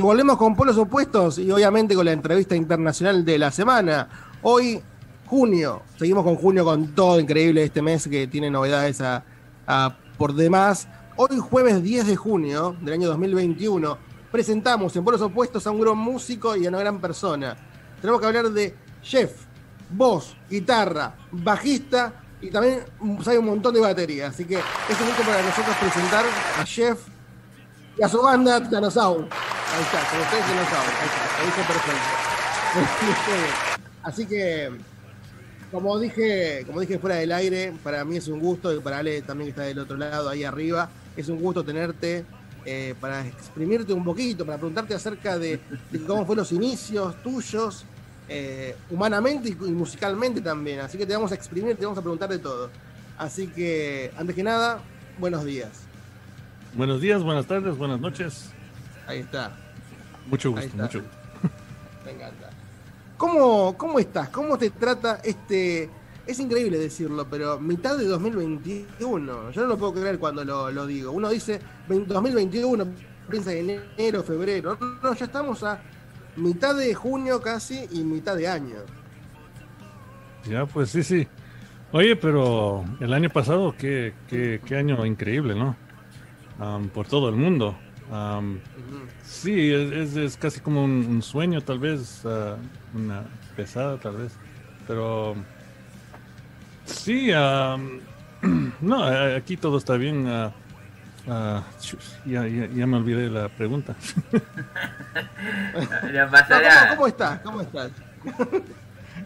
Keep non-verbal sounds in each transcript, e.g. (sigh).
Y volvemos con polos opuestos y obviamente con la entrevista internacional de la semana. Hoy, junio, seguimos con junio con todo increíble este mes que tiene novedades a, por demás. Hoy, jueves 10 de junio del año 2021, presentamos en polos opuestos a un gran músico y a una gran persona. Tenemos que hablar de Jeff, voz, guitarra, bajista y también sabe un montón de batería. Así que es un gusto para nosotros presentar a Jeff y a su banda Thanosauр. Ahí está, como ustedes Thanosauр. Ahí está, lo dije perfecto. (laughs) Así que, como dije, como dije fuera del aire, para mí es un gusto, y para Ale también que está del otro lado, ahí arriba, es un gusto tenerte eh, para exprimirte un poquito, para preguntarte acerca de, cómo fueron los inicios tuyos, eh, humanamente y musicalmente también. Así que te vamos a exprimir, te vamos a preguntar de todo. Así que, antes que nada, buenos días. Buenos días, buenas tardes, buenas noches. Ahí está. Mucho gusto, está. mucho gusto. (laughs) Me encanta. ¿Cómo, ¿Cómo estás? ¿Cómo te trata este... Es increíble decirlo, pero mitad de 2021. Yo no lo puedo creer cuando lo, lo digo. Uno dice 20 2021, piensa en enero, febrero. No, ya estamos a mitad de junio casi y mitad de año. Ya, pues sí, sí. Oye, pero el año pasado, qué, qué, qué año increíble, ¿no? Por todo el mundo. Am, sí, es, es- es casi como un, un sueño, tal vez, ah, una pesada, tal vez. Pero sí, am, (clears throat) no, a- aquí todo está bien. ah, chus, ya, ya, ya me olvidé la pregunta. (laughs) No No, pasará. ¿cómo, cómo estás? ¿Cómo estás? (laughs)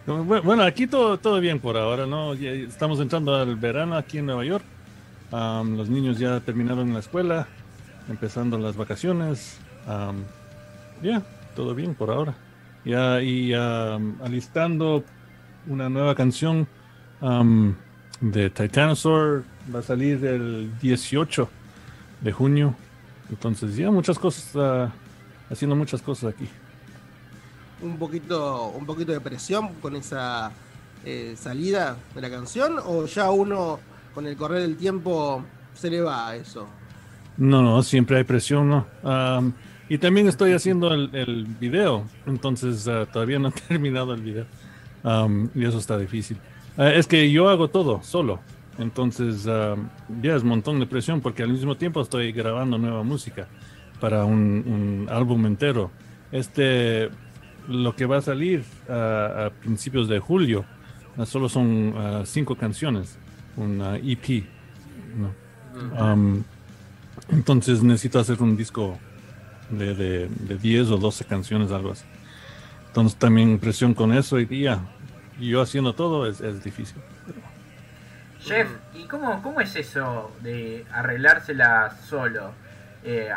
No, bu- Bueno, aquí todo, todo bien por ahora, ¿no? Ya estamos entrando al verano aquí en Nueva York. Am, los niños ya terminaron la escuela, empezando las vacaciones. Am, ya, todo bien por ahora. Ya, y alistando una nueva canción de Titanosaur. Va a salir el 18 de junio. Entonces, ya muchas cosas, ah, haciendo muchas cosas aquí. un poquito, un poquito de presión con esa eh, salida de la canción o ya uno con el correr del tiempo se le va a eso. No, no, siempre hay presión, ¿no? Y también estoy haciendo el, el video, entonces ah, todavía no he (laughs) terminado el video. Y eso está difícil. Ah, es que yo hago todo solo, entonces ya es un montón de presión porque al mismo tiempo estoy grabando nueva música para un, un álbum entero. Este, lo que va a salir a principios de julio, ah, solo son cinco canciones, una EP. ¿no? Entonces necesito hacer un disco de, de, de 10 o 12 canciones, algo así. Entonces también presión con eso y ya, y yo haciendo todo es, es difícil. Chef, ¿y cómo, cómo es eso de arreglársela solo? Eh,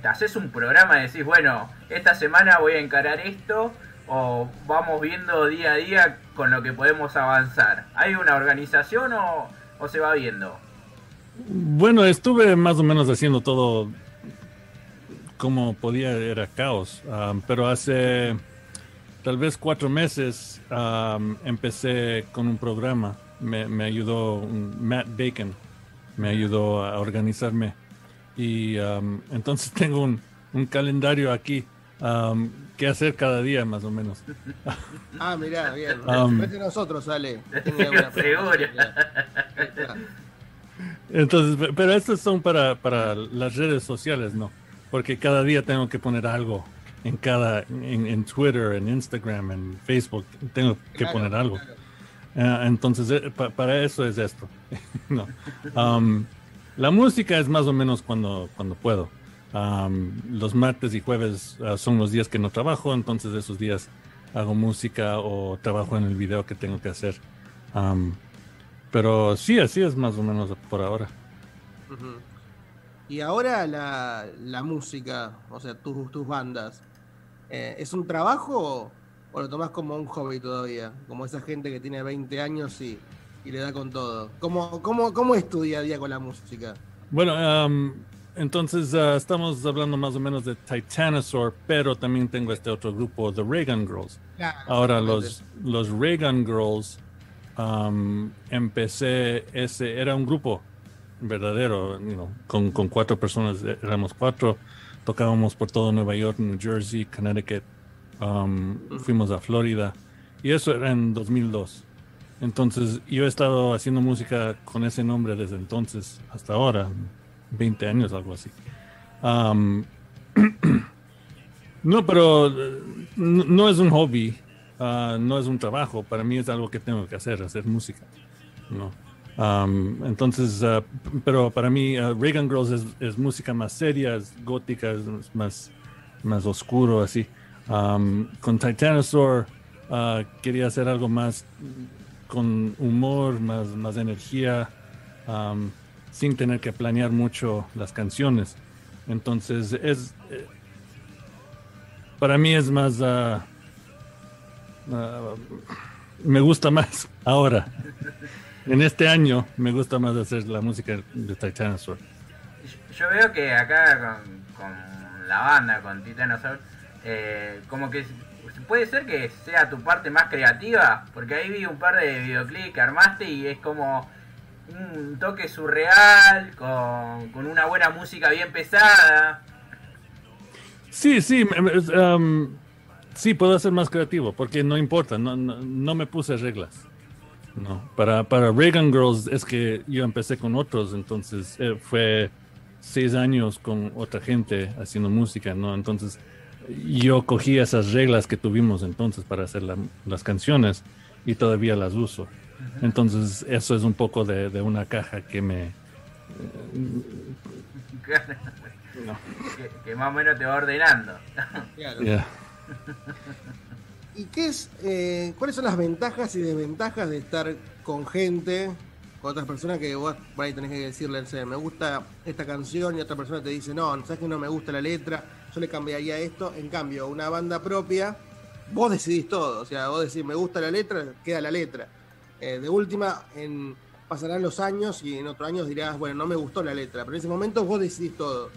¿Te haces un programa y decís, bueno, esta semana voy a encarar esto? ¿O vamos viendo día a día con lo que podemos avanzar? ¿Hay una organización o, o se va viendo? Bueno, estuve más o menos haciendo todo como podía, era caos, am, pero hace tal vez cuatro meses am, empecé con un programa, me, me ayudó Matt Bacon, me ayudó a organizarme. Y am, entonces (laughs) tengo un, un calendario aquí que hacer cada día más o menos. Ah, mirá, bien. Um, Vete nosotros, sale. Tenía alguna (laughs) Seguro. pregunta. Ahí está. Entonces, pe- pero estos son para, para las redes sociales, ¿no? Porque cada día tengo que poner algo en cada, en, en Twitter, en Instagram, en Facebook, tengo que Claro, poner algo. claro. Ah, entonces, eh, pa- para eso es esto. (laughs) no. Um, la música es más o menos cuando, cuando puedo. Um, los martes y jueves ah, son los días que no trabajo, entonces esos días hago música o trabajo en el video que tengo que hacer. Um, pero sí, así es más o menos por ahora. Y ahora la, la música, o sea, tus, tus bandas, eh, ¿es un trabajo o lo tomás como un hobby todavía? Como esa gente que tiene 20 años y, y le da con todo. ¿Cómo, cómo, ¿Cómo es tu día a día con la música? Bueno, um, entonces ah, estamos hablando más o menos de Titanosaur, pero también tengo este otro grupo, The Reagan Girls. Ahora los, los Reagan Girls, um, empecé, ese era un grupo verdadero, you know, con, con cuatro personas, eh, éramos cuatro, tocábamos por todo Nueva York, New Jersey, Connecticut, um, fuimos a Florida, y eso era en 2002. Entonces yo he estado haciendo música con ese nombre desde entonces hasta ahora, 20 años, algo así. Um, (clears throat) no, pero eh, no no es un hobby, ah, no es un trabajo, para mí es algo que tengo que hacer, hacer música. ¿no? Entonces, ah, pero para mí ah, Reagan Girls es, música más seria, es gótica, es más, más oscuro, así. Con Titanosaur quería hacer algo más con humor, más, más energía, sin tener que planear mucho las canciones. Entonces, es, eh, para mí es más, ah, me gusta más ahora. En este año me gusta más hacer la música de Titanosaur. Yo veo que acá con, con la banda, con Titanosaur, eh, como que puede ser que sea tu parte más creativa, porque ahí vi un par de videoclips que armaste y es como un toque surreal, con, con una buena música bien pesada. Sí, sí, um, sí, puedo ser más creativo, porque no importa, no, no, no me puse reglas. No, para, para Reagan Girls es que yo empecé con otros, entonces eh, fue seis años con otra gente haciendo música, ¿no? Entonces yo cogí esas reglas que tuvimos entonces para hacer la- las canciones y todavía las uso. Entonces eso es un poco de, de una caja que me... (laughs) que, que más o menos te va ordenando. Claro. yeah. ¿Y qué es, eh, cuáles son las ventajas y desventajas de estar con gente, con otras personas que vos por ahí tenés que decirle, no me gusta esta canción y otra persona te dice, no, sabes que no me gusta la letra, yo le cambiaría esto. En cambio, una banda propia, vos decidís todo, o sea, vos decís, me gusta la letra, queda la letra. Eh, de última, pasarán los años y en otros años dirás, bueno, no me gustó la letra, pero en ese momento vos decidís todo.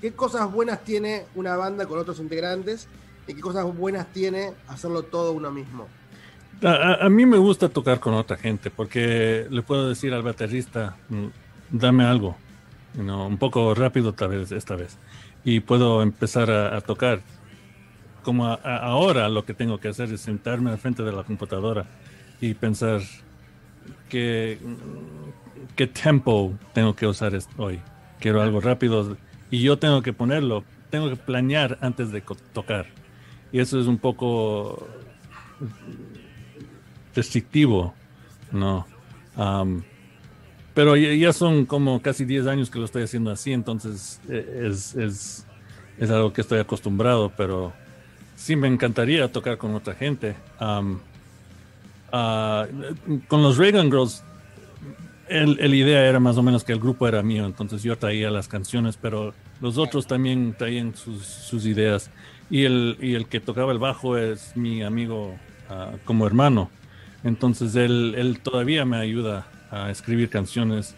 ¿Qué cosas buenas tiene una banda con otros integrantes y qué cosas buenas tiene hacerlo todo uno mismo? A, a- mí me gusta tocar con otra gente porque le puedo decir al baterista, "Mm, dame algo, you un poco rápido tal vez esta vez, y puedo empezar a, tocar. Como ahora lo que tengo que hacer es sentarme al frente de la computadora y pensar qué, qué tempo tengo que usar hoy. Quiero algo rápido y yo tengo que ponerlo, tengo que planear antes de tocar. Y eso es un poco restrictivo, ¿no? Pero ya, son como casi 10 años que lo estoy haciendo así, entonces eh, es, es, es algo que estoy acostumbrado, pero sí me encantaría tocar con otra gente. Ah, con los Reagan Girls, el idea era más o menos que el grupo era mío, entonces yo traía las canciones, pero los otros también traían sus, sus ideas. Y el, y el que tocaba el bajo es mi amigo ah, como hermano. Entonces él, él todavía me ayuda a escribir canciones,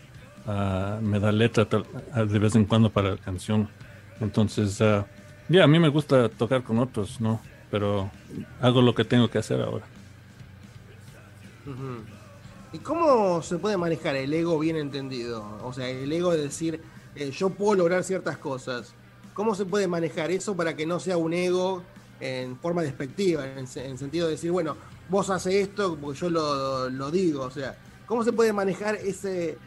ah, me da letra de vez en cuando para la canción. Entonces, ah, ya, a mí me gusta tocar con otros, ¿no? Pero hago lo que tengo que hacer ahora. ¿Y cómo se puede manejar el ego bien entendido? O sea, el ego de decir, eh, yo puedo lograr ciertas cosas. ¿Cómo se puede manejar eso para que no sea un ego en forma despectiva, en, en sentido de decir, bueno, vos haces esto porque yo lo, lo digo? O sea, ¿cómo se puede manejar ese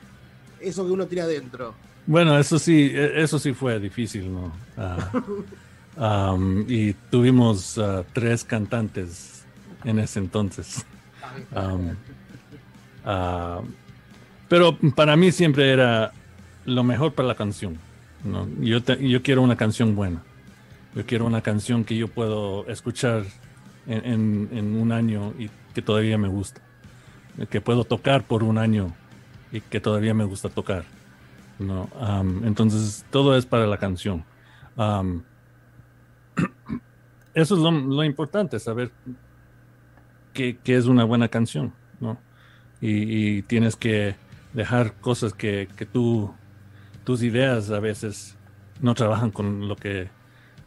eso que uno tira adentro? Bueno, eso sí, e- eso sí fue difícil, ¿no? Ah, (laughs) Um, y tuvimos uh, tres cantantes en ese entonces. Um, uh, pero para mí siempre era lo mejor para la canción. ¿No? Yo, te- yo quiero una canción buena. Yo quiero una canción que yo puedo escuchar en, en- un año y que todavía me gusta. Que puedo tocar por un año y que todavía me gusta tocar. ¿no? Entonces, todo es para la canción. (clears throat) Eso es lo, lo importante, saber qué, qué es una buena canción, ¿no? Y, y tienes que dejar cosas que, que tú, tus ideas a veces no trabajan con lo que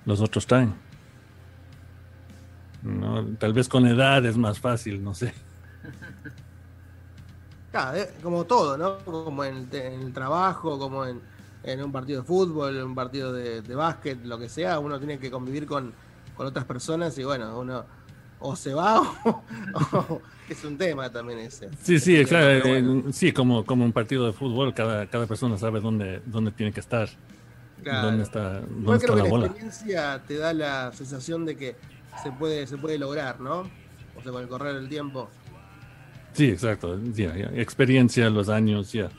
los otros traen. ¿no? Tal vez con edad es más fácil, no sé. (laughs) Eh, como todo, ¿no? Como en, el- trabajo, como en, un partido de fútbol, un partido de, de básquet, lo que sea, uno tiene que convivir con, con otras personas y bueno, uno o se va (laughs) o, o- es un tema también ese. Sí, sí, Pero claro, eh, bueno, sí, como, como un partido de fútbol, cada, cada persona sabe dónde, dónde tiene que estar, claro. dónde está, dónde Igual está creo la que la bola. experiencia te da la sensación de que se puede, se puede lograr, ¿no? O sea, con el correr del tiempo. Sí, exacto, experiencia, los años, ya.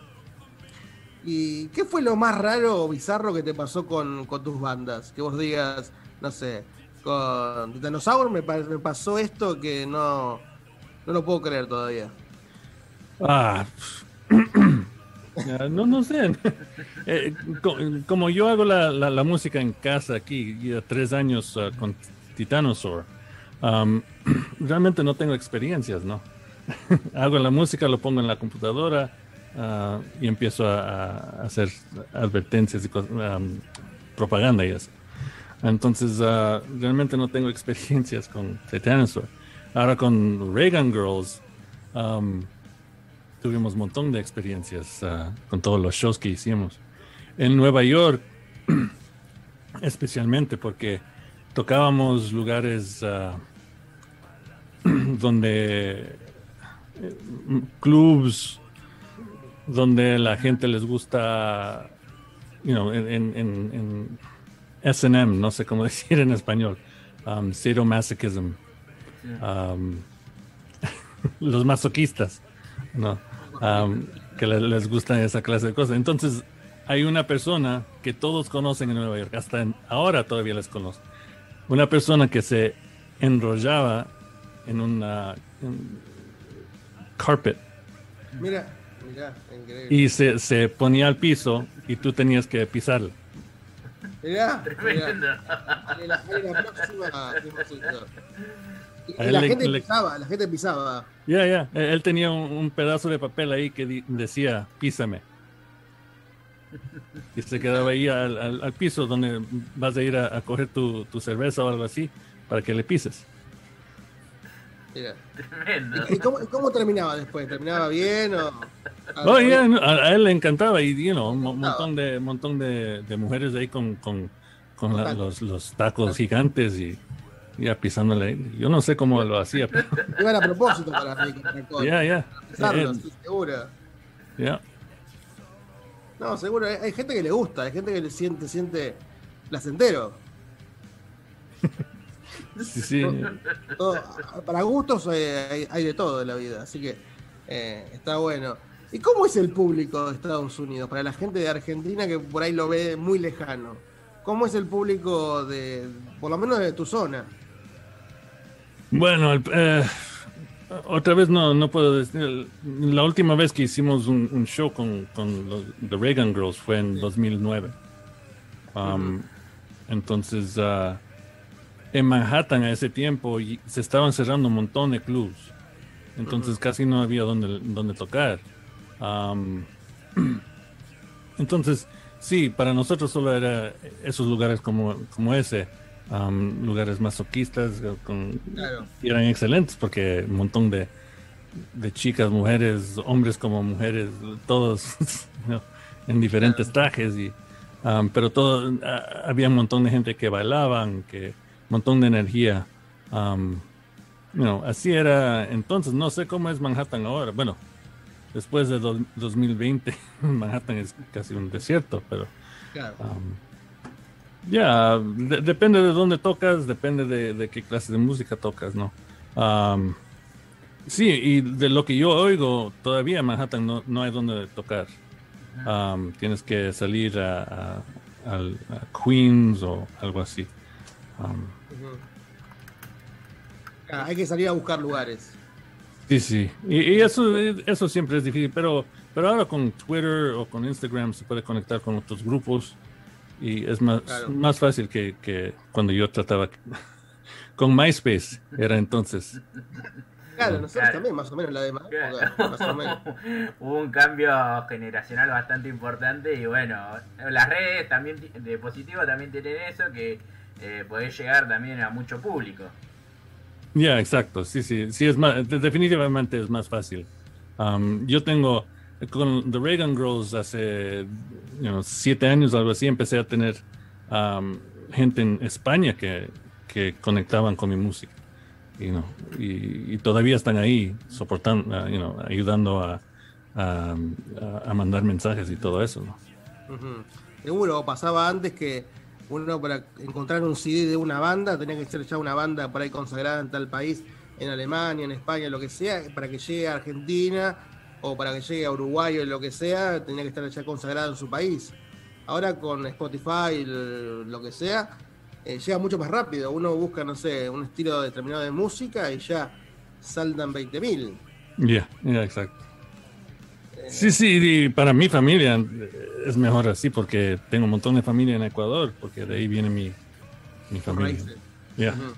¿Y qué fue lo más raro o bizarro que te pasó con, con tus bandas? Que vos digas, no sé, con Titanosaur me, me pasó esto que no, no lo puedo creer todavía. Ah, (clears throat) no, no sé. (laughs) Eh, co- como yo hago la, la- la música en casa aquí, ya tres años ah, con Titanosaur, um, (clears throat) realmente no tengo experiencias, ¿no? (laughs) hago la música, lo pongo en la computadora ah, y empiezo a, a hacer advertencias y um, propaganda y eso. Entonces, ah, realmente no tengo experiencias con Titanosaur. Ahora con Reagan Girls, um, tuvimos un montón de experiencias ah, con todos los shows que hicimos. En Nueva York, (clears throat) especialmente porque tocábamos lugares ah, (clears throat) donde eh, clubs donde la gente les gusta, you know, en S&M, no sé cómo (laughs) decir en español, um, sadomasochism, um, (laughs) los masoquistas, ¿no? Um, que le- les gusta esa clase de cosas. Entonces, hay una persona que todos conocen en Nueva York, hasta en- ahora todavía les conozco, una persona que se enrollaba en una en carpet Mira, mira, increíble. y se, se ponía al piso y tú tenías que pisarlo. Mirá, Tremendo. mirá. (laughs) Ahí la, ahí la próxima, Timocito. Y, la le- gente le- pisaba, la gente pisaba. Ya, ya. Eh, Él tenía un, un pedazo de papel ahí que di- decía, písame. Y se quedaba ahí al, al- al piso donde vas a ir a, a coger tu, tu cerveza o algo así para que le pises. Mira. Tremendo. ¿Y cómo, cómo terminaba después? ¿Terminaba bien o...? Oh, yeah, a, él le encantaba y, you know, un mo- montón de, montón de, de mujeres ahí con, con, con la- los, los tacos gigantes y ya pisándole. Yo no sé cómo lo hacía, pero (laughs) Iban a propósito para mí. ya, ya. Eh, seguro. ya. No, seguro. Hay, hay gente que le gusta, hay gente que le siente, siente placentero. (laughs) Sí, sí. (laughs) Todo- para gustos hay, hay de todo en la vida, así que eh, está bueno. ¿Y cómo es el público de Estados Unidos? Para la gente de Argentina que por ahí lo ve muy lejano. ¿Cómo es el público de, por lo menos de tu zona? Bueno, el- eh, otra vez no, no puedo decir. La última vez que hicimos un, un show con, con los The Reagan Girls fue en 2009. Um, Entonces, ah, en Manhattan a ese tiempo y se estaban cerrando un montón de clubs. Entonces casi no había donde, donde tocar. Um, entonces, sí, para nosotros solo era esos lugares como, como ese. um, lugares masoquistas eh, con, Claro. eran excelentes porque un montón de, de chicas, mujeres, hombres como mujeres, todos (laughs) ¿no? en diferentes trajes y um, pero todo había un montón de gente que bailaban, que un montón de energía. um, you know, así era entonces, no sé cómo es Manhattan ahora. Bueno, después de do- 2020 (laughs) Manhattan es casi un desierto, pero Claro. um, Ya, de- depende de dónde tocas, depende de, de qué clase de música tocas, ¿no? Am, sí, y de lo que yo oigo, todavía en Manhattan no, no hay donde tocar. Am, tienes que salir a, a- al- a Queens o algo así. Am, Ah, hay que salir a buscar lugares. Sí, sí. Y, y eso, eso siempre es difícil, pero, pero ahora con Twitter o con Instagram se puede conectar con otros grupos y es más, Claro. más fácil que, que cuando yo trataba (laughs) con MySpace, era entonces. Claro, nosotros Claro. también, más o menos, la de más Claro. época, más o menos. (laughs) Hubo un cambio generacional bastante importante y bueno, las redes también de positivo también tienen eso que eh, podés llegar también a mucho público. Ya, exacto. Sí, sí. Sí, es más, de- definitivamente es más fácil. Um, yo tengo, con The Reagan Girls hace you know, siete años, algo así, empecé a tener um, gente en España que, que conectaban con mi música. you know, y, todavía están ahí soportando, uh, you know, ayudando a, a, mandar mensajes y todo eso. ¿no? Seguro, pasaba antes que uno para encontrar un CD de una banda tenía que ser ya una banda por ahí consagrada en tal país, en Alemania, en España, lo que sea, para que llegue a Argentina o para que llegue a Uruguay o lo que sea, tenía que estar ya consagrado en su país. Ahora con Spotify, lo que sea, eh, llega mucho más rápido. Uno busca, no sé, un estilo determinado de música y ya saltan 20.000. Ya, ya, exacto. Sí, sí, y para mi familia eh, es mejor así porque tengo un montón de familia en Ecuador, porque de ahí viene mi, mi familia. Ujú.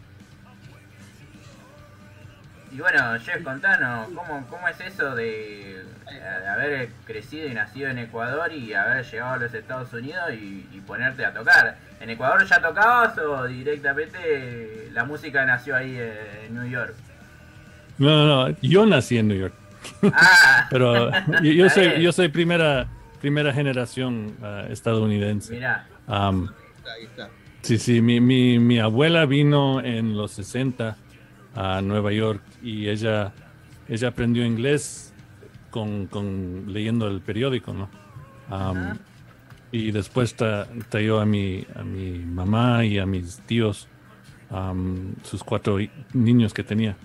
Y bueno, Jeff, contanos, ¿cómo, cómo es eso de, de haber crecido y nacido en Ecuador y haber llegado a los Estados Unidos y, y ponerte a tocar? ¿En Ecuador ya tocabas o directamente la música nació ahí eh, en New York? No, no, no, yo nací en New York, Ah, (laughs) pero yo, soy yo soy primera primera generación ah, estadounidense. mirá, Am, Ahí está. Sí, sí, mi, mi, mi abuela vino en los 60 a Nueva York y ella, ella aprendió inglés con, con leyendo el periódico, ¿no? Ajá. y después tra- trayó a mi, a mi mamá y a mis tíos, am, sus cuatro niños que tenía.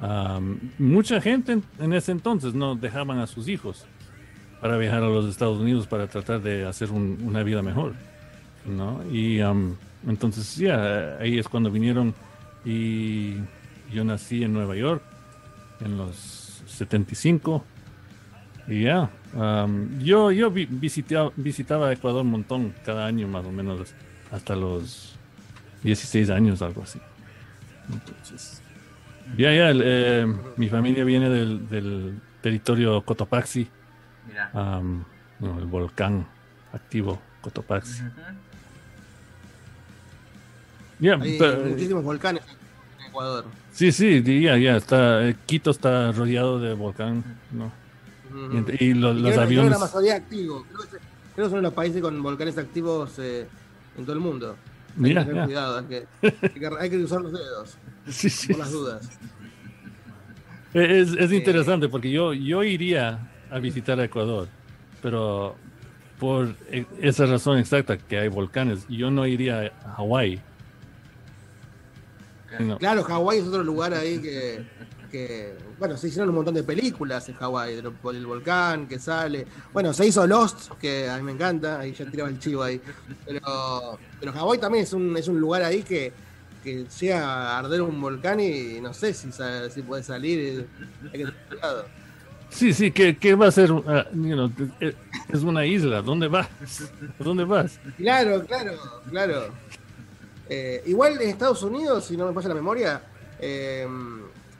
Am, mucha gente en, en ese entonces no dejaban a sus hijos para viajar a los Estados Unidos para tratar de hacer un- una vida mejor. ¿no? Y am, entonces, ya, ahí es cuando vinieron y yo nací en Nueva York en los 75 y ya, am, yo, yo vi- visitaba, visitaba Ecuador un montón cada año más o menos hasta los 16 años, algo así. Entonces, ya, ya, eh, mi familia viene del territorio Cotopaxi, am, no, el volcán activo Cotopaxi. Ujú. Ya, Hay pero- muchísimos volcanes en Ecuador. sí, sí, ya, ya, está, eh, Quito está rodeado de volcán, ¿no? Y, ent- y Y los creo, creo que aviones, la mayoría activo. Creo que, creo que son los países con volcanes activos eh, en todo el mundo. Hay Ya, que tener cuidado, (laughs) hay que, hay que- hay que cruzar los dedos sí, sí, por las dudas. Es, es interesante porque yo, yo iría a visitar a Ecuador, pero por esa razón exacta que hay volcanes, yo no iría a Hawái. No. Claro, Hawái es otro lugar ahí que, que, bueno, se hicieron un montón de películas en Hawái, por el volcán que sale. Bueno, se hizo Lost, que a mí me encanta, ahí ya tiraba el chivo ahí. Pero, pero Hawái también es un, es un lugar ahí que, que llega a arder un volcán y no sé si, si puede salir. Hay que tener cuidado. Sí, sí, ¿qué, qué va a ser? You know, es- una isla, ¿dónde vas? ¿Dónde vas? Claro, claro, claro. Eh, igual en Estados Unidos, si no me falla la memoria, eh,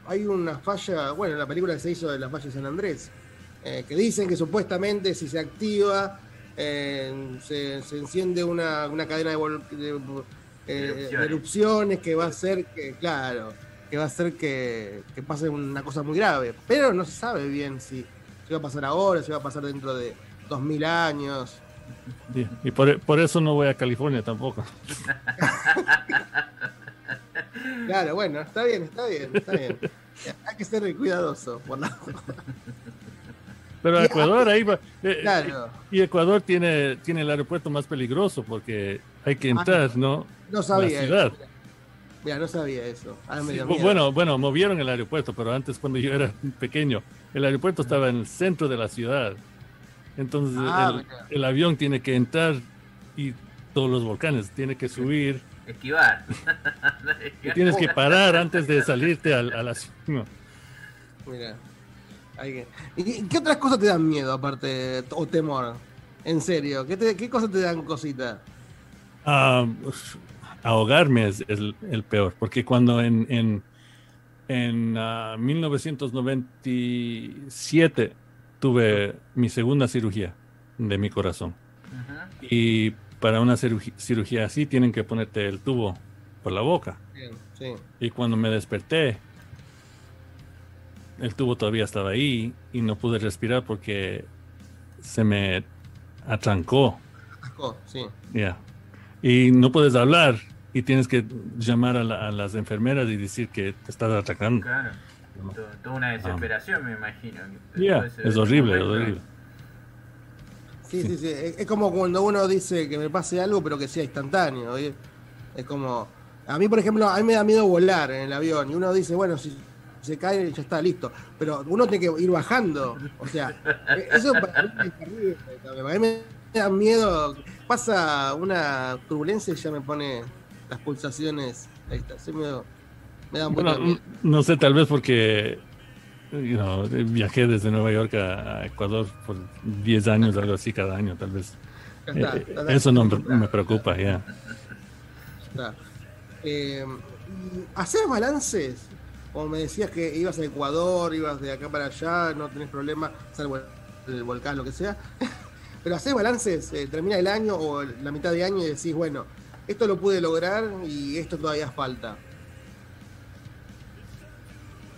hay una falla, bueno, en la película que se hizo de la falla de San Andrés, eh, que dicen que supuestamente si se activa, eh, se, se enciende una, una cadena de, de, de Erupciones. erupciones que va a hacer que, claro, que va a hacer que, que pase una cosa muy grave. Pero no se sabe bien si, si va a pasar ahora, si va a pasar dentro de 2000 años. Sí, Y por, por eso no voy a California tampoco. (laughs) Claro, bueno, está bien, está bien, está bien. Hay que ser cuidadoso. Por la... Pero Ecuador ahí va. eh, Claro. Y Ecuador tiene, tiene el aeropuerto más peligroso porque hay que entrar, ¿no? No sabía. La ciudad. eso. Mira, no sabía eso. Ah, Sí, bueno, bueno, movieron el aeropuerto, pero antes cuando yo era (laughs) pequeño, el aeropuerto estaba en el centro de la ciudad. Entonces Ah, el, avión tiene que entrar y todos los volcanes, tiene que subir Esquivar. y tienes que parar antes de (laughs) salirte al- a, la ciudad. Mira. Hay que- ¿Y qué- otras cosas te dan miedo aparte o temor? En serio, ¿qué, te- qué cosas te dan cosita? Ah, uf, ahogarme es el, el peor, porque cuando en, en, en ah, 1997 tuve mi segunda cirugía de mi corazón. Y para una cirugía así tienen que ponerte el tubo por la boca. Sí. Y cuando me desperté, el tubo todavía estaba ahí y no pude respirar porque se me atrancó. Sí. Ya. Y no puedes hablar y tienes que llamar a, la- a las enfermeras y decir que te estás atacando. Claro. To- Toda una desesperación, me imagino. Ese es horrible, es momento. horrible. Sí, sí, sí. Es, es como cuando uno dice que me pase algo, pero que sea instantáneo. ¿oye? Es como. A mí, por ejemplo, a mí me da miedo volar en el avión. Y uno dice, bueno, si se cae, ya está listo. Pero uno tiene que ir bajando. O sea, eh, eso para mí es terrible. A mí me da miedo. Pasa una turbulencia y ya me pone las pulsaciones. Ahí está. Sí, me, me da un poco Bueno, no sé, tal vez porque you know, viajé desde Nueva York a, Ecuador por 10 años, algo así cada año, tal vez. Está, Eh, está. eso no me, me preocupa, ya. Está. Eh, y ¿Haces balances? Como me decías que ibas a Ecuador, ibas de acá para allá, no tenés problema, salvo el, volcán, lo que sea. (laughs) Pero haces balances, eh, termina el año o la mitad de año y decís, bueno, esto lo pude lograr y esto todavía falta.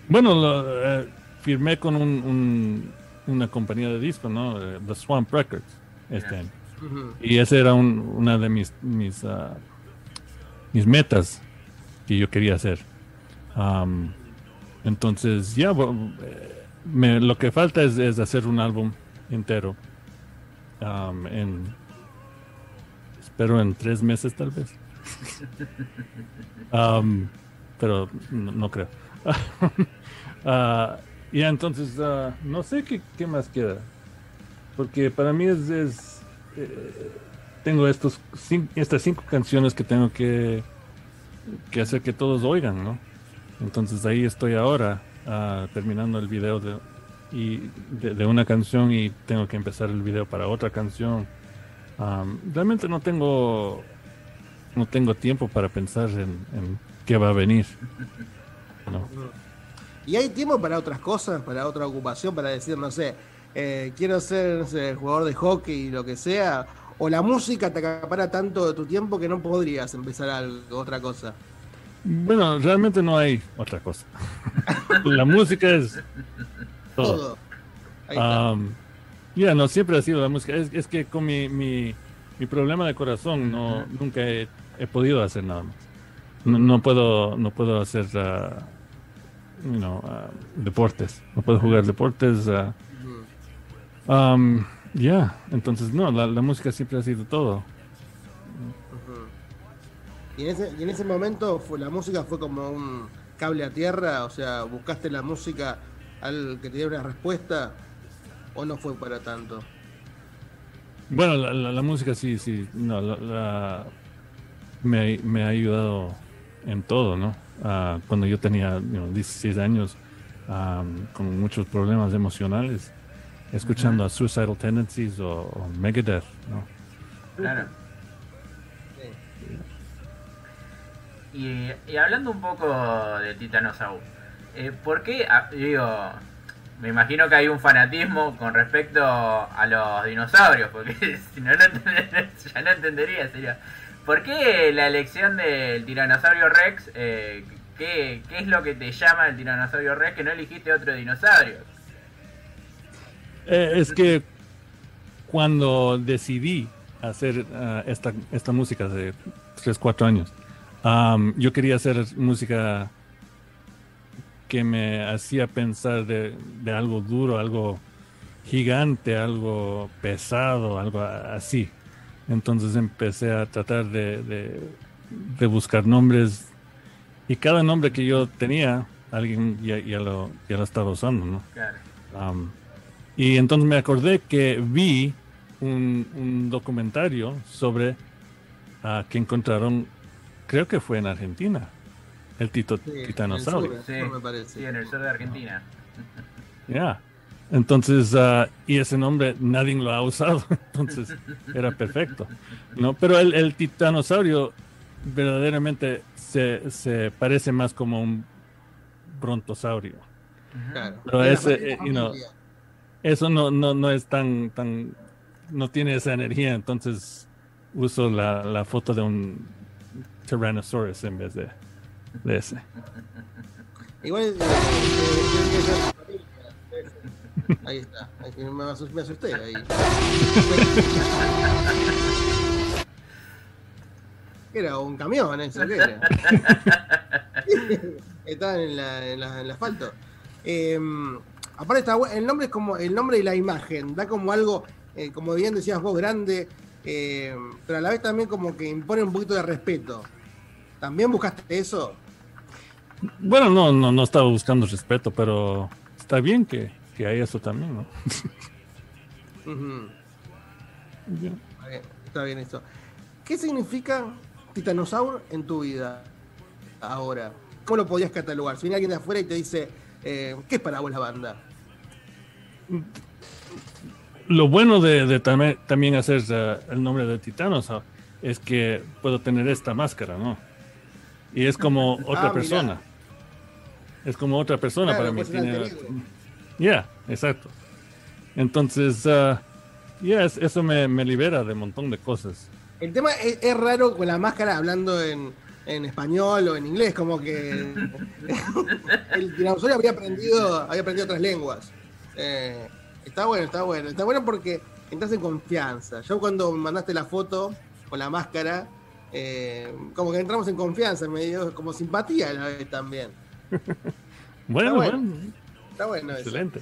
Bueno, lo, eh, firmé con un, un- una compañía de discos, ¿no? Eh, The Swamp Records, este año. Y esa era un- una de mis, mis, ah, mis metas que yo quería hacer. Am, entonces, ya, me- lo que falta es, es hacer un álbum entero. Am, en, espero en tres meses tal vez. Am, pero no, no creo. (laughs) Ah, ya, entonces, ah, no sé qué, qué más queda. Porque para mí es, es, eh, tengo estos estas cinco canciones que tengo que, que hacer que todos oigan, ¿no? Entonces ahí estoy ahora ah, terminando el video de, y de, de una canción y tengo que empezar el video para otra canción. Am, realmente no tengo no tengo tiempo para pensar en, en qué va a venir. ¿no? ¿Y hay tiempo para otras cosas, para otra ocupación, para decir, no sé, eh, quiero ser no sé, jugador de hockey, lo que sea? ¿O la música te acapara tanto de tu tiempo que no podrías empezar algo, otra cosa? Bueno, realmente no hay otra cosa. (laughs) La música es todo. Todo. Ahí está. Am, ya, no, siempre ha sido la música. Es, es que con mi, mi, mi problema de corazón no, nunca he, he podido hacer nada más. No, no puedo, no puedo hacer ah, you know, ah, deportes. No puedo jugar deportes. ah. Ujú. Am, ya, entonces no, la, la música siempre ha sido todo. Y en ese, y en ese momento fue, la música fue como un cable a tierra, o sea, buscaste la música al que te diera una respuesta, o no fue para tanto. Bueno, la, la- la música sí, sí, no, la, la- me, me ha ayudado en todo, ¿no? Ah, cuando yo tenía you know, 16 años, am, con muchos problemas emocionales, escuchando a Suicidal Tendencies o, o Megadeth, ¿no? Claro. Y, y hablando un poco de Titanosaur, eh, ¿por qué, ah, digo, me imagino que hay un fanatismo con respecto a los dinosaurios, porque (laughs) si no, no ya no entendería, sería, ¿por qué la elección del tiranosaurio Rex? Eh, ¿qué, ¿Qué es lo que te llama el tiranosaurio Rex que no elegiste otro dinosaurio? Eh, es que cuando decidí hacer ah, esta, esta música de 3, 4 años, yo quería hacer música que me hacía pensar de, de algo duro, algo gigante, algo pesado, algo así. Entonces empecé a tratar de, de- de buscar nombres y cada nombre que yo tenía, alguien ya, ya lo, ya lo estaba usando, ¿no? Claro. Um, y entonces me acordé que vi un, un documentario sobre ah, que encontraron, creo que fue en Argentina, el tito, Sí, en titanosaurio. el sur, Sí, me parece. sí, en el sur de Argentina. Ya. Entonces, ah, y ese nombre nadie lo ha usado, (laughs) entonces era perfecto. ¿no? Pero el, el titanosaurio verdaderamente se, se parece más como un brontosaurio. Claro. Pero ese, eh, you know. Eso no, no, no es tan, tan, no tiene esa energía, entonces uso la, la foto de un Tyrannosaurus en vez de, de ese. Igual. eh, eh, Ahí está. Me, asus- me asusté ahí. ¿Qué era? ¿Un camión eso? ¿Qué era? En, la, en, el asfalto. Eh, aparte está el nombre es como el nombre y la imagen, da como algo, eh, como bien decías vos, grande, eh, pero a la vez también como que impone un poquito de respeto. ¿También buscaste eso? Bueno, no, no, no estaba buscando respeto, pero está bien que, que hay eso también, ¿no? Ya. Está bien, Está bien eso. ¿Qué significa Titanosaur en tu vida ahora? ¿Cómo lo podías catalogar? Si viene alguien de afuera y te dice, eh, ¿qué es para vos la banda? Lo bueno de, de también, también hacer eh, el nombre de Titanosaur es que puedo tener esta máscara, ¿no? Y es como otra Ah, mira. persona. Es como otra persona Claro, para mí. pues, un Tiene- alter ego. Ya, exacto. Entonces, ah, ya, es- eso me, me libera de un montón de cosas. El tema es, es raro con la máscara hablando en, en español o en inglés, como que (laughs) el dinosaurio había aprendido, había aprendido otras lenguas. Eh, está bueno, está bueno. Está bueno porque entras en confianza. Yo cuando me mandaste la foto con la máscara, eh, como que entramos en confianza, me dio como simpatía a la vez también. (laughs) Bueno, bueno. bueno, Está bueno eso. excelente.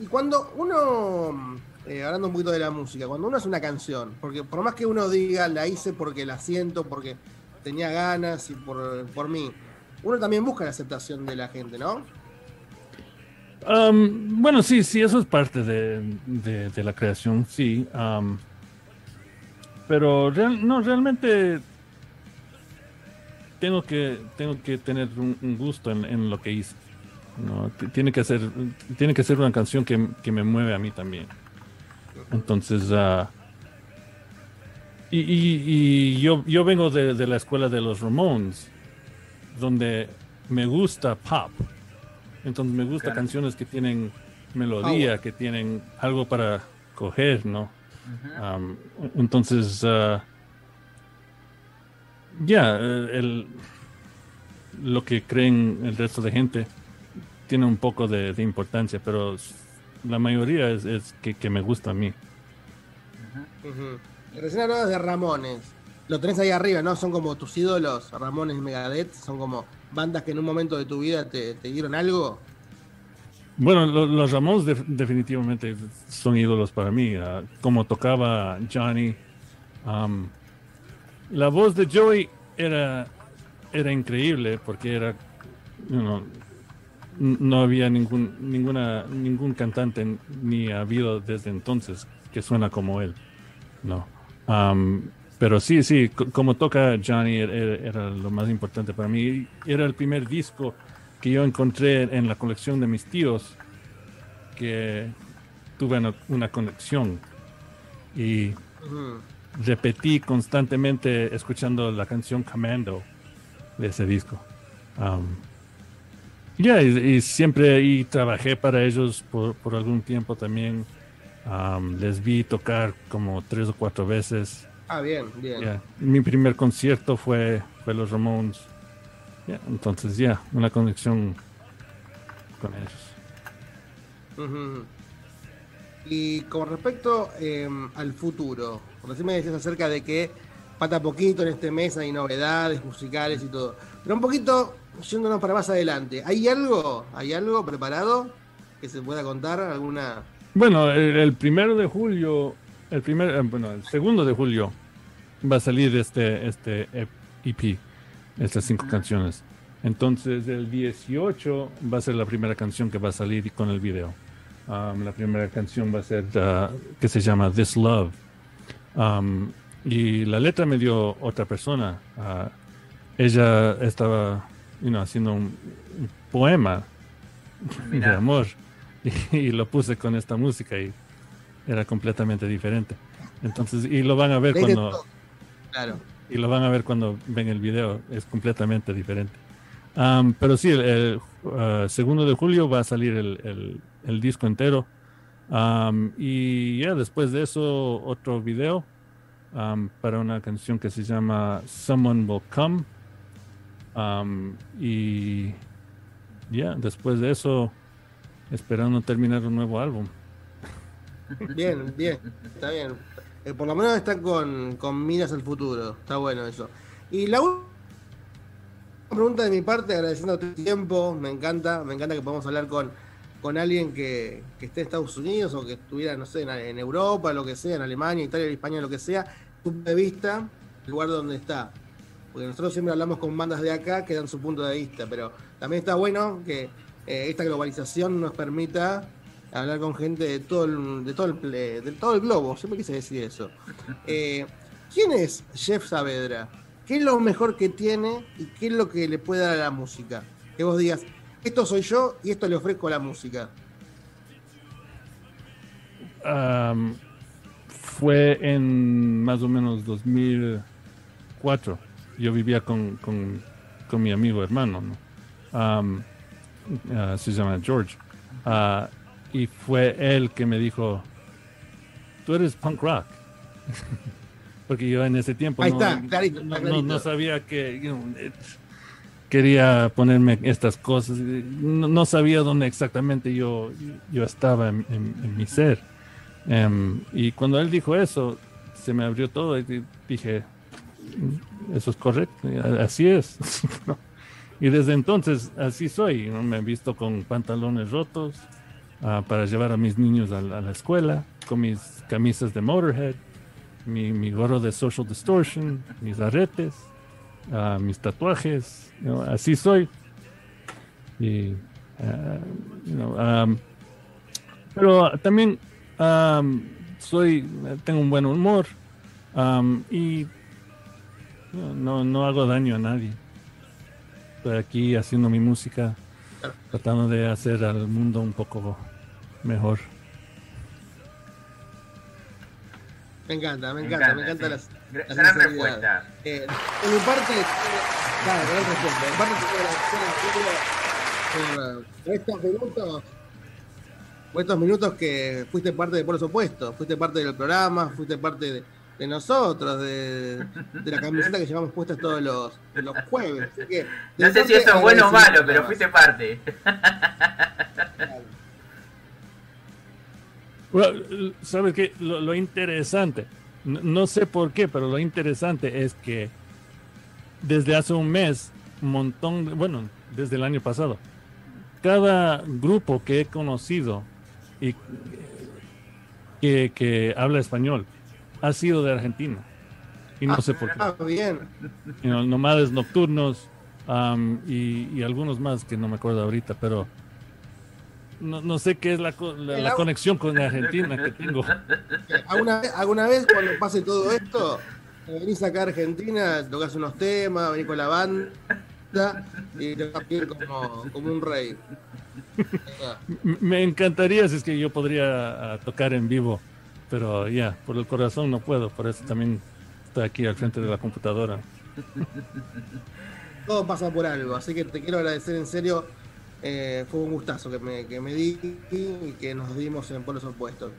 Y cuando uno, eh, hablando un poquito de la música, cuando uno hace una canción, porque por más que uno diga la hice porque la siento, porque tenía ganas y por, por mí, uno también busca la aceptación de la gente, ¿no? Um, bueno, sí, sí, eso es parte de, de- de la creación, sí. um, pero real- no, realmente tengo que, tengo que tener un, un gusto en, en lo que hice. Tiene que ser, tiene que ser una canción que, que me mueve a mí también. Entonces, ah, y, y- y yo, yo vengo de, de la escuela de los Ramones, donde me gusta pop. Entonces me Claro. canciones que tienen melodía, que tienen algo para coger, ¿no? Am, entonces, ah, ya, el- lo que creen el resto de gente tiene un poco de, de importancia, pero la mayoría es, es que, que me gusta a mí. Recién hablabas de Ramones. Lo tenés ahí arriba, ¿no? Son como tus ídolos, Ramones y Megadeth, son como bandas que en un momento de tu vida te, te dieron algo. Bueno, lo- los Ramones def- definitivamente son ídolos para mí. ah, como tocaba Johnny. am, la voz de Joey era, era increíble porque era, you know, no había ningún, ninguna, ningún cantante ni ha habido desde entonces que suena como él. No. Am, pero sí, sí, co- como toca Johnny era, era lo más importante para mí. Era el primer disco que yo encontré en la colección de mis tíos que tuve una, una conexión y repetí constantemente escuchando la canción Commando de ese disco. Um, ya, y, y siempre y trabajé para ellos por, por algún tiempo también. Um, les vi tocar como tres o cuatro veces. Ah, bien, bien. Ya, Mi primer concierto fue, fue los Ramones. Ya, entonces ya, una conexión con ellos. Y con respecto eh, al futuro, recién me decías acerca de que falta poquito en este mes, hay novedades musicales y todo. Pero un poquito yéndonos para más adelante, ¿hay algo? ¿Hay algo preparado que se pueda contar? ¿Alguna? Bueno, el, el primero de julio, el primer, eh, bueno, el segundo de julio va a salir este, este EP, estas cinco canciones. Entonces el 18 va a ser la primera canción que va a salir con el video. Um, la primera canción va a ser uh, que se llama This Love. Um, y la letra me dio otra persona. Uh, ella estaba you know, haciendo un, un poema de amor (laughs) y, y lo puse con esta música y era completamente diferente. Entonces, y lo van a ver cuando. Claro. Y lo van a ver cuando ven el video, es completamente diferente. Am, pero sí, el, el, uh, segundo de julio va a salir el, el- el disco entero. Am, y ya después de eso, otro video am, para una canción que se llama Someone Will Come. Y ya, después de eso, esperando terminar un nuevo álbum. Bien, bien, está bien. Eh, por lo menos están con, con miras al futuro. Está bueno eso. Y la última pregunta de mi parte, agradeciendo tu tiempo. Me encanta, me encanta que podamos hablar con, con alguien que, que esté en Estados Unidos o que estuviera, no sé, en, Europa, lo que sea, en Alemania, Italia, España, lo que sea. Tu punto de vista, el lugar donde está. Porque nosotros siempre hablamos con bandas de acá que dan su punto de vista, pero también está bueno que eh, esta globalización nos permita hablar con gente de todo el, de todo el, de todo el globo. Siempre quise decir eso. (laughs) Eh, ¿Quién es Jeff Saavedra? ¿Qué es lo mejor que tiene y qué es lo que le puede dar a la música? Que vos digas, esto soy yo y esto le ofrezco a la música. Am, fue en más o menos 2004. Yo vivía con, con, con mi amigo hermano, ¿no? Am, ah, se llama George. Ah, y fue él que me dijo, tú eres punk rock. (laughs) Porque yo en ese tiempo Ahí no, está, clarito, no- está no- no clarito. sabía que you know, eh, quería ponerme estas cosas. No, no sabía dónde exactamente yo, yo estaba en, en- en mi ser. Em, y cuando él dijo eso, se me abrió todo y di- dije, "Mm, eso es correcto, así es. (laughs) y desde entonces así soy. Me he visto con pantalones rotos ah, para llevar a mis niños a, la- escuela, con mis camisas de Motorhead, mi, gorro de Social Distortion, mis aretes, ah, mis tatuajes. you know, así soy. Y, ah, you know, um, pero también um, soy, tengo un buen humor um, y no, no hago daño a nadie. Estoy aquí haciendo mi música, tratando de hacer al mundo un poco mejor. Me encanta, me encanta, me encanta sí. las, Gra- la Gran sinceridad. respuesta. Eh, de mi parte, claro, gran respuesta. Parte, en serio por, por estos minutos, por estos minutos que fuiste parte de Polos Opuestos, fuiste parte del programa, fuiste parte de, de nosotros, de, de la camiseta que llevamos puestas todos los, los jueves. Así que, de No sé si eso es bueno o malo, pero fuiste parte. (laughs) Bueno, ¿Sabes qué? Lo, lo interesante, no, no sé por qué, pero lo interesante es que desde hace un mes, un montón, de- bueno, desde el año pasado, cada grupo que he conocido y que, que habla español ha sido de Argentina. Y no sé por qué. Ah, bien. Nomades Nocturnos am, y, y algunos más que no me acuerdo ahorita, pero no, no sé qué es la, la- la conexión con Argentina que tengo. (laughs) ¿Alguna vez, alguna vez cuando pase todo esto, venís acá a Argentina, tocas unos temas, venís con la banda y te vas a ir como, como un rey. (laughs) Me encantaría si es que yo podría ah, tocar en vivo, pero ya, por el corazón no puedo, por eso también estoy aquí al frente de la computadora. (laughs) Todo pasa por algo, así que te quiero agradecer en serio. eh, fue un gustazo que me, que me di y que nos dimos en polos opuestos.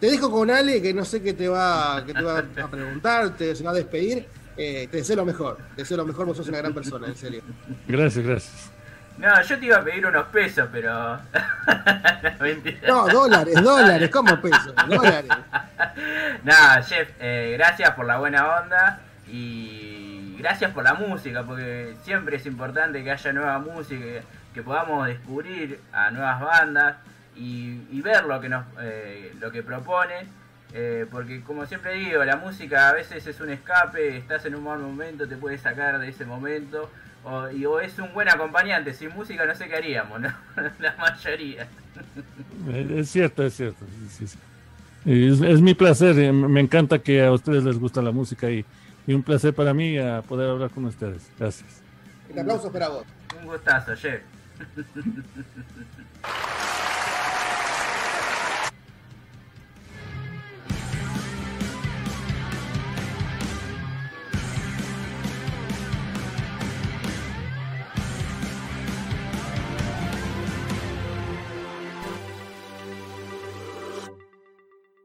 Te dejo con Ale, que no sé qué te va, qué te va a preguntar, te, se va a despedir. Eh, te deseo lo mejor, te deseo lo mejor, vos sos una gran persona, en serio. Gracias, gracias. No, yo te iba a pedir unos pesos, pero. (laughs) No, dólares, dólares, ¿cómo pesos? Dólares. Nada, Jeff, eh, gracias por la buena onda y gracias por la música, porque siempre es importante que haya nueva música, que podamos descubrir a nuevas bandas y, y ver lo que nos eh, lo que proponen eh, porque como siempre digo la música a veces es un escape estás en un mal momento te puede sacar de ese momento o, y, o es un buen acompañante sin música no sé qué haríamos ¿no? (laughs) la mayoría Eh, Es cierto, es cierto. sí, sí, Es, es mi placer, eh, me encanta que a ustedes les gusta la música y, y un placer para mí a poder hablar con ustedes. Gracias. Un aplauso para vos. un gustazo Jeff (laughs)